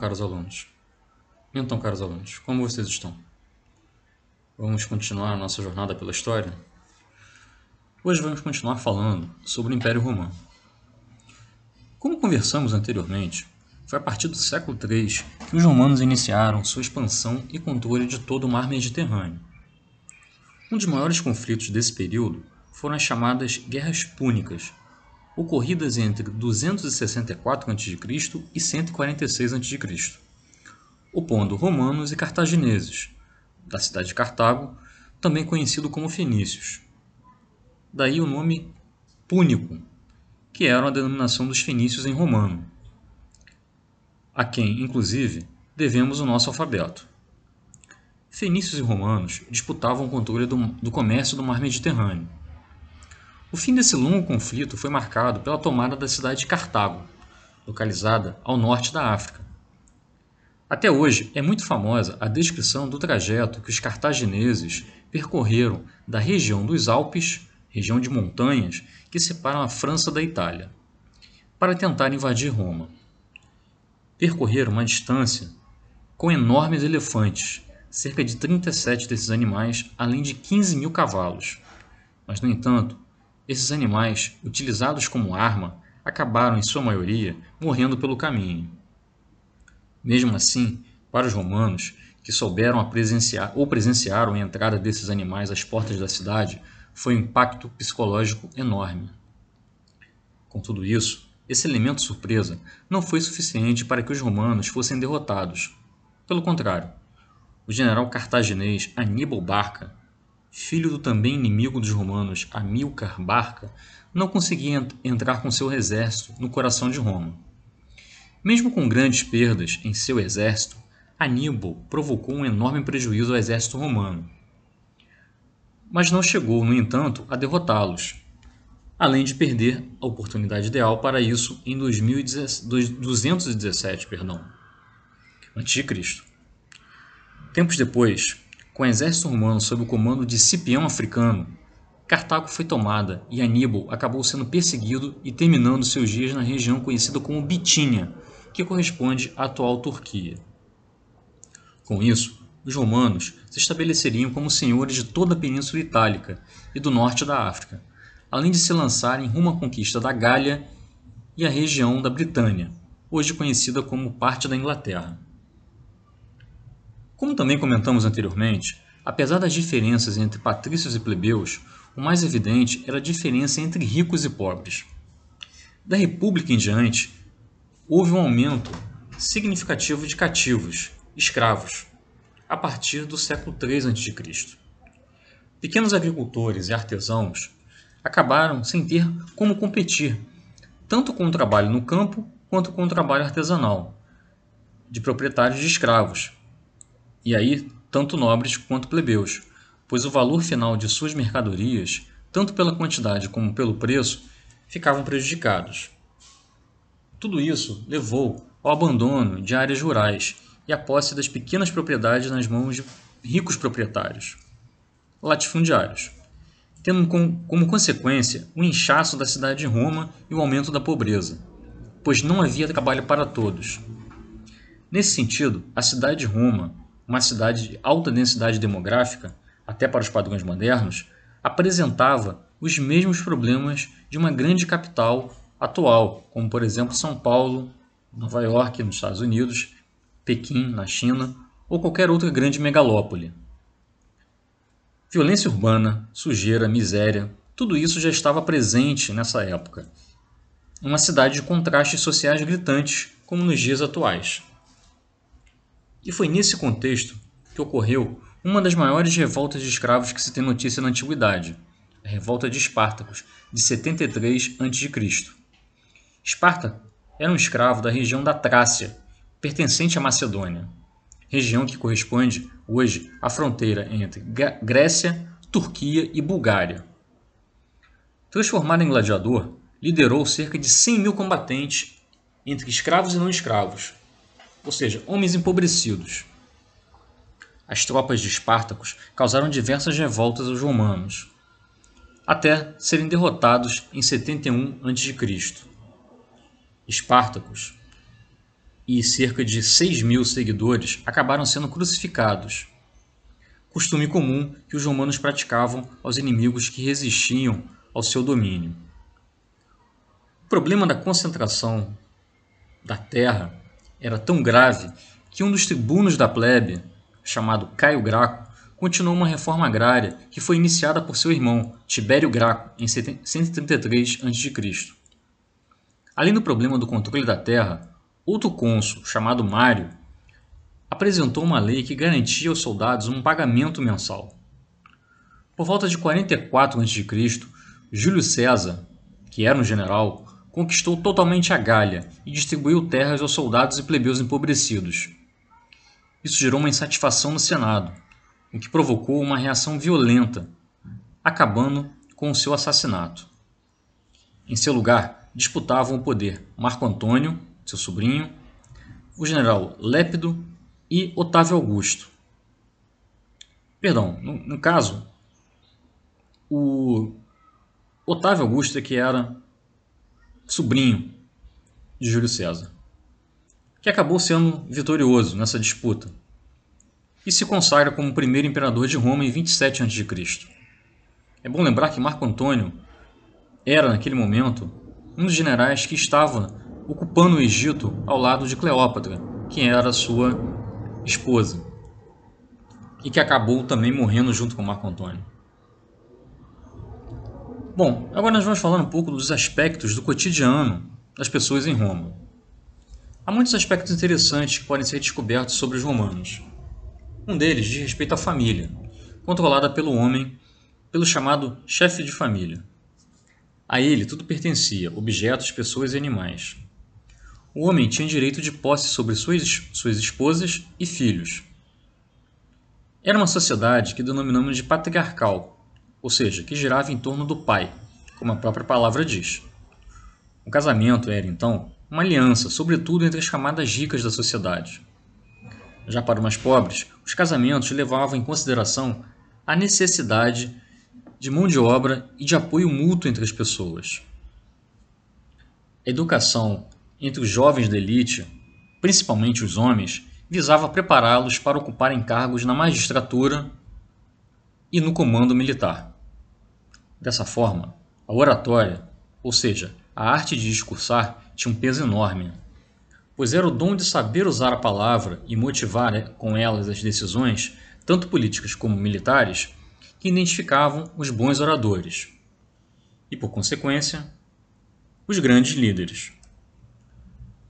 caros alunos. Então, caros alunos, como vocês estão? Vamos continuar nossa jornada pela história? Hoje vamos continuar falando sobre o Império Romano. Como conversamos anteriormente, foi a partir do século III que os romanos iniciaram sua expansão e controle de todo o mar Mediterrâneo. Um dos maiores conflitos desse período foram as chamadas Guerras Púnicas, ocorridas entre 264 a.C. e 146 a.C., opondo romanos e cartagineses, da cidade de Cartago, também conhecido como fenícios. Daí o nome púnico, que era a denominação dos fenícios em romano, a quem, inclusive, devemos o nosso alfabeto. Fenícios e romanos disputavam o controle do, do comércio do mar Mediterrâneo o fim desse longo conflito foi marcado pela tomada da cidade de Cartago, localizada ao norte da África. Até hoje é muito famosa a descrição do trajeto que os cartagineses percorreram da região dos Alpes, região de montanhas que separam a França da Itália, para tentar invadir Roma. Percorreram uma distância com enormes elefantes, cerca de 37 desses animais, além de 15 mil cavalos. Mas, no entanto, esses animais, utilizados como arma, acabaram, em sua maioria, morrendo pelo caminho. Mesmo assim, para os romanos, que souberam presenciar ou presenciaram a entrada desses animais às portas da cidade, foi um impacto psicológico enorme. Com tudo isso, esse elemento surpresa não foi suficiente para que os romanos fossem derrotados. Pelo contrário, o general cartaginês Aníbal Barca filho do também inimigo dos romanos Amílcar Barca, não conseguia entrar com seu exército no coração de Roma. Mesmo com grandes perdas em seu exército, Aníbal provocou um enorme prejuízo ao exército romano. Mas não chegou, no entanto, a derrotá-los, além de perder a oportunidade ideal para isso em 217 perdão, Cristo. Tempos depois, com o exército romano sob o comando de Cipião Africano, Cartago foi tomada e Aníbal acabou sendo perseguido e terminando seus dias na região conhecida como Bitínia, que corresponde à atual Turquia. Com isso, os romanos se estabeleceriam como senhores de toda a Península Itálica e do norte da África, além de se lançarem rumo à conquista da Gália e a região da Britânia, hoje conhecida como parte da Inglaterra. Como também comentamos anteriormente, apesar das diferenças entre patrícios e plebeus, o mais evidente era a diferença entre ricos e pobres. Da República em diante, houve um aumento significativo de cativos, escravos, a partir do século III a.C. Pequenos agricultores e artesãos acabaram sem ter como competir, tanto com o trabalho no campo quanto com o trabalho artesanal, de proprietários de escravos, e aí tanto nobres quanto plebeus, pois o valor final de suas mercadorias, tanto pela quantidade como pelo preço, ficavam prejudicados. Tudo isso levou ao abandono de áreas rurais e à posse das pequenas propriedades nas mãos de ricos proprietários, latifundiários, tendo como consequência o inchaço da cidade de Roma e o aumento da pobreza, pois não havia trabalho para todos. Nesse sentido, a cidade de Roma uma cidade de alta densidade demográfica, até para os padrões modernos, apresentava os mesmos problemas de uma grande capital atual, como por exemplo São Paulo, Nova York, nos Estados Unidos, Pequim, na China, ou qualquer outra grande megalópole. Violência urbana, sujeira, miséria, tudo isso já estava presente nessa época. Uma cidade de contrastes sociais gritantes, como nos dias atuais. E foi nesse contexto que ocorreu uma das maiores revoltas de escravos que se tem notícia na antiguidade, a revolta de Espartacos, de 73 a.C. Esparta era um escravo da região da Trácia, pertencente à Macedônia, região que corresponde hoje à fronteira entre Grécia, Turquia e Bulgária. Transformado em gladiador, liderou cerca de 100 mil combatentes entre escravos e não escravos, ou seja, homens empobrecidos. As tropas de Espartacos causaram diversas revoltas aos romanos, até serem derrotados em 71 a.C. Espartacos e cerca de 6 mil seguidores acabaram sendo crucificados. Costume comum que os romanos praticavam aos inimigos que resistiam ao seu domínio. O problema da concentração da terra era tão grave que um dos tribunos da plebe, chamado Caio Graco, continuou uma reforma agrária que foi iniciada por seu irmão, Tibério Graco, em 133 a.C. Além do problema do controle da terra, outro cônsul, chamado Mário, apresentou uma lei que garantia aos soldados um pagamento mensal. Por volta de 44 a.C., Júlio César, que era um general, conquistou totalmente a Gália e distribuiu terras aos soldados e plebeus empobrecidos. Isso gerou uma insatisfação no Senado, o que provocou uma reação violenta, acabando com o seu assassinato. Em seu lugar, disputavam o poder Marco Antônio, seu sobrinho, o general Lépido e Otávio Augusto. Perdão, no, no caso, o Otávio Augusto que era sobrinho de Júlio César, que acabou sendo vitorioso nessa disputa e se consagra como primeiro imperador de Roma em 27 a.C. É bom lembrar que Marco Antônio era, naquele momento, um dos generais que estava ocupando o Egito ao lado de Cleópatra, que era sua esposa, e que acabou também morrendo junto com Marco Antônio. Bom, agora nós vamos falar um pouco dos aspectos do cotidiano das pessoas em Roma. Há muitos aspectos interessantes que podem ser descobertos sobre os romanos. Um deles diz respeito à família, controlada pelo homem, pelo chamado chefe de família. A ele tudo pertencia, objetos, pessoas e animais. O homem tinha direito de posse sobre suas, suas esposas e filhos. Era uma sociedade que denominamos de patriarcal, ou seja, que girava em torno do pai, como a própria palavra diz. O casamento era, então, uma aliança, sobretudo entre as camadas ricas da sociedade. Já para os mais pobres, os casamentos levavam em consideração a necessidade de mão de obra e de apoio mútuo entre as pessoas. A educação entre os jovens da elite, principalmente os homens, visava prepará-los para ocuparem cargos na magistratura e no comando militar. Dessa forma, a oratória, ou seja, a arte de discursar, tinha um peso enorme pois era o dom de saber usar a palavra e motivar né, com elas as decisões, tanto políticas como militares, que identificavam os bons oradores e, por consequência, os grandes líderes.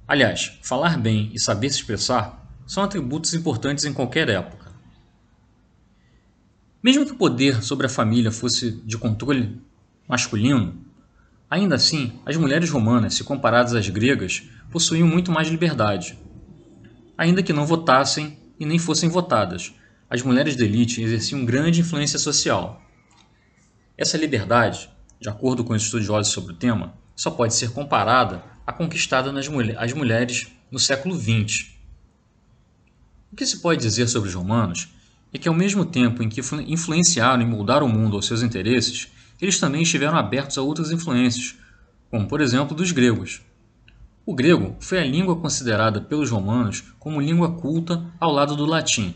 Aliás, falar bem e saber se expressar são atributos importantes em qualquer época. Mesmo que o poder sobre a família fosse de controle masculino, ainda assim, as mulheres romanas, se comparadas às gregas, possuíam muito mais liberdade. Ainda que não votassem e nem fossem votadas, as mulheres da elite exerciam grande influência social. Essa liberdade, de acordo com os estudiosos sobre o tema, só pode ser comparada à conquistada nas mulher as mulheres no século XX. O que se pode dizer sobre os romanos é que, ao mesmo tempo em que influenciaram e moldaram o mundo aos seus interesses, eles também estiveram abertos a outras influências, como por exemplo dos gregos. O grego foi a língua considerada pelos romanos como língua culta ao lado do latim.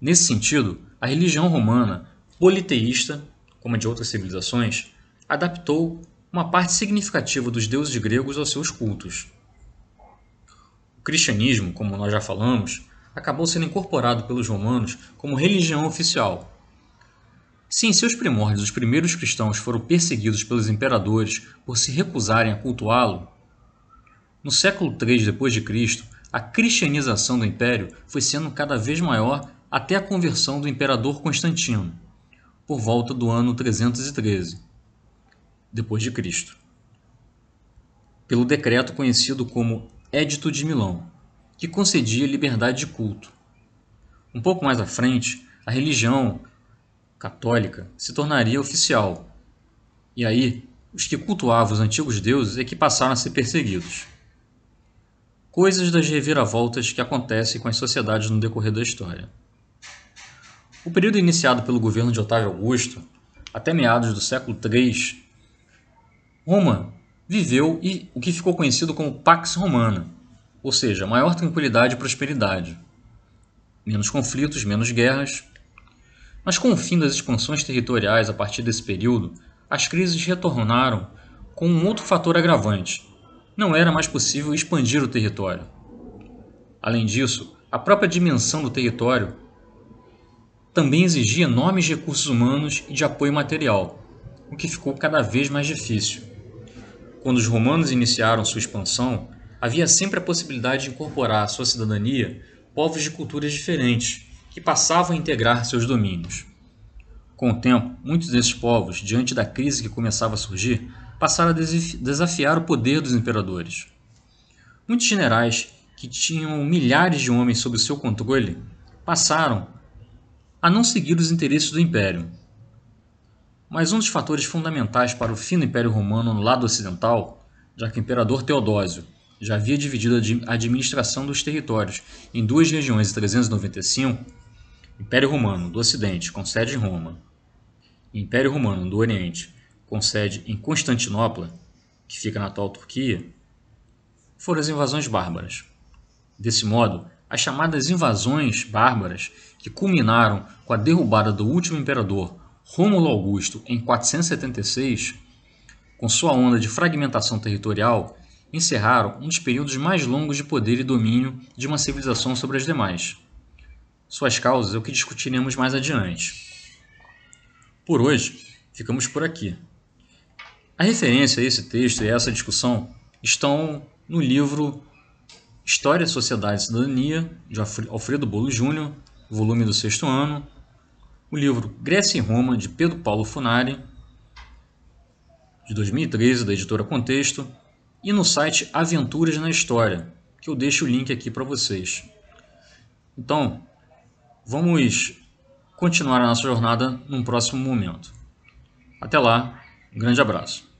Nesse sentido, a religião romana, politeísta, como a de outras civilizações, adaptou uma parte significativa dos deuses gregos aos seus cultos. O cristianismo, como nós já falamos, acabou sendo incorporado pelos romanos como religião oficial. Se em seus primórdios os primeiros cristãos foram perseguidos pelos imperadores por se recusarem a cultuá-lo, no século III d.C., a cristianização do império foi sendo cada vez maior até a conversão do imperador Constantino, por volta do ano 313 depois de Cristo, pelo decreto conhecido como Édito de Milão, que concedia liberdade de culto. Um pouco mais à frente, a religião católica se tornaria oficial, e aí os que cultuavam os antigos deuses é que passaram a ser perseguidos coisas das reviravoltas que acontecem com as sociedades no decorrer da história. O período iniciado pelo governo de Otávio Augusto, até meados do século III, Roma viveu e o que ficou conhecido como Pax Romana, ou seja, maior tranquilidade e prosperidade. Menos conflitos, menos guerras. Mas com o fim das expansões territoriais a partir desse período, as crises retornaram com um outro fator agravante. Não era mais possível expandir o território. Além disso, a própria dimensão do território também exigia enormes recursos humanos e de apoio material, o que ficou cada vez mais difícil. Quando os romanos iniciaram sua expansão, havia sempre a possibilidade de incorporar à sua cidadania povos de culturas diferentes, que passavam a integrar seus domínios. Com o tempo, muitos desses povos, diante da crise que começava a surgir, passaram a desafiar o poder dos imperadores. Muitos generais, que tinham milhares de homens sob seu controle, passaram a não seguir os interesses do império. Mas um dos fatores fundamentais para o fim do Império Romano no lado ocidental, já que o imperador Teodósio já havia dividido a administração dos territórios em duas regiões em 395, Império Romano do Ocidente, com sede em Roma, e Império Romano do Oriente, com sede em Constantinopla, que fica na atual Turquia, foram as invasões bárbaras. Desse modo, as chamadas invasões bárbaras, que culminaram com a derrubada do último imperador Rômulo Augusto em 476, com sua onda de fragmentação territorial encerraram um dos períodos mais longos de poder e domínio de uma civilização sobre as demais. Suas causas é o que discutiremos mais adiante. Por hoje, ficamos por aqui. A referência a esse texto e a essa discussão estão no livro História, Sociedade e Cidadania, de Alfredo Bolo Júnior, volume do sexto ano, o livro Grécia e Roma, de Pedro Paulo Funari, de 2013, da editora Contexto, e no site Aventuras na História, que eu deixo o link aqui para vocês. Então, vamos continuar a nossa jornada num próximo momento. Até lá, um grande abraço.